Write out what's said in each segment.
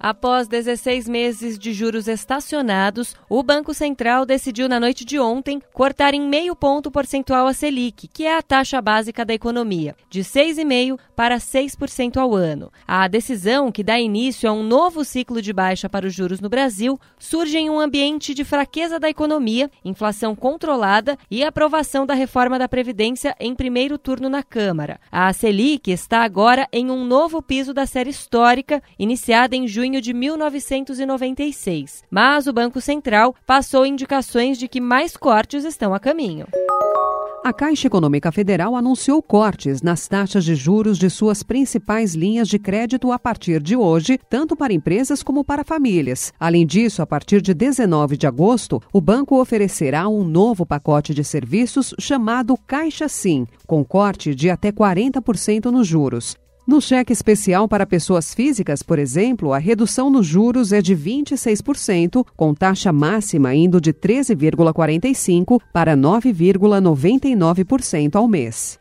Após 16 meses de juros estacionados, o Banco Central decidiu na noite de ontem cortar em meio ponto percentual a Selic, que é a taxa básica da economia, de 6,5% para 6% ao ano. A decisão, que dá início a um novo ciclo de baixa para os juros no Brasil, surge em um ambiente de fraqueza da economia, inflação controlada e aprovação da reforma da Previdência em primeiro turno na Câmara. A Selic está agora em um novo piso da série histórica, iniciada em junho junho de 1996, mas o Banco Central passou indicações de que mais cortes estão a caminho. A Caixa Econômica Federal anunciou cortes nas taxas de juros de suas principais linhas de crédito a partir de hoje, tanto para empresas como para famílias. Além disso, a partir de 19 de agosto, o banco oferecerá um novo pacote de serviços chamado Caixa Sim, com corte de até 40% nos juros. No cheque especial para pessoas físicas, por exemplo, a redução nos juros é de 26%, com taxa máxima indo de 13,45% para 9,99% ao mês.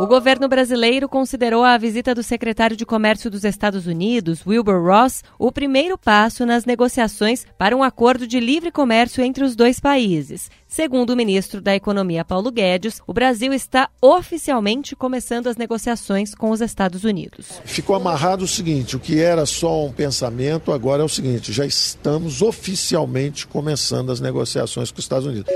O governo brasileiro considerou a visita do secretário de Comércio dos Estados Unidos, Wilbur Ross, o primeiro passo nas negociações para um acordo de livre comércio entre os dois países. Segundo o ministro da Economia, Paulo Guedes, o Brasil está oficialmente começando as negociações com os Estados Unidos. Ficou amarrado o seguinte: o que era só um pensamento, agora é o seguinte: já estamos oficialmente começando as negociações com os Estados Unidos.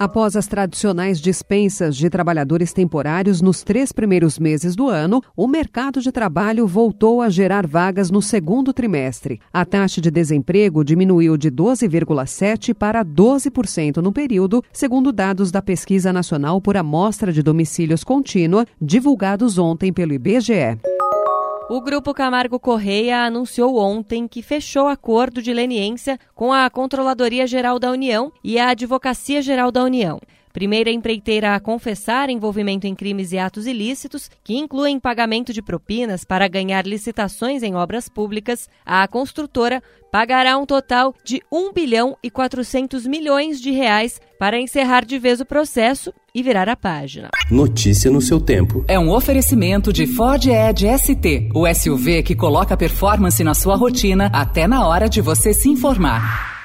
Após as tradicionais dispensas de trabalhadores temporários nos três primeiros meses do ano, o mercado de trabalho voltou a gerar vagas no segundo trimestre. A taxa de desemprego diminuiu de 12,7% para 12% no período, segundo dados da Pesquisa Nacional por Amostra de Domicílios Contínua, divulgados ontem pelo IBGE. O Grupo Camargo Correia anunciou ontem que fechou acordo de leniência com a Controladoria Geral da União e a Advocacia Geral da União. Primeira empreiteira a confessar envolvimento em crimes e atos ilícitos, que incluem pagamento de propinas para ganhar licitações em obras públicas, a construtora pagará um total de 1 bilhão e 400 milhões de reais para encerrar de vez o processo e virar a página. Notícia no seu tempo. É um oferecimento de Ford Edge ST, o SUV que coloca performance na sua rotina até na hora de você se informar.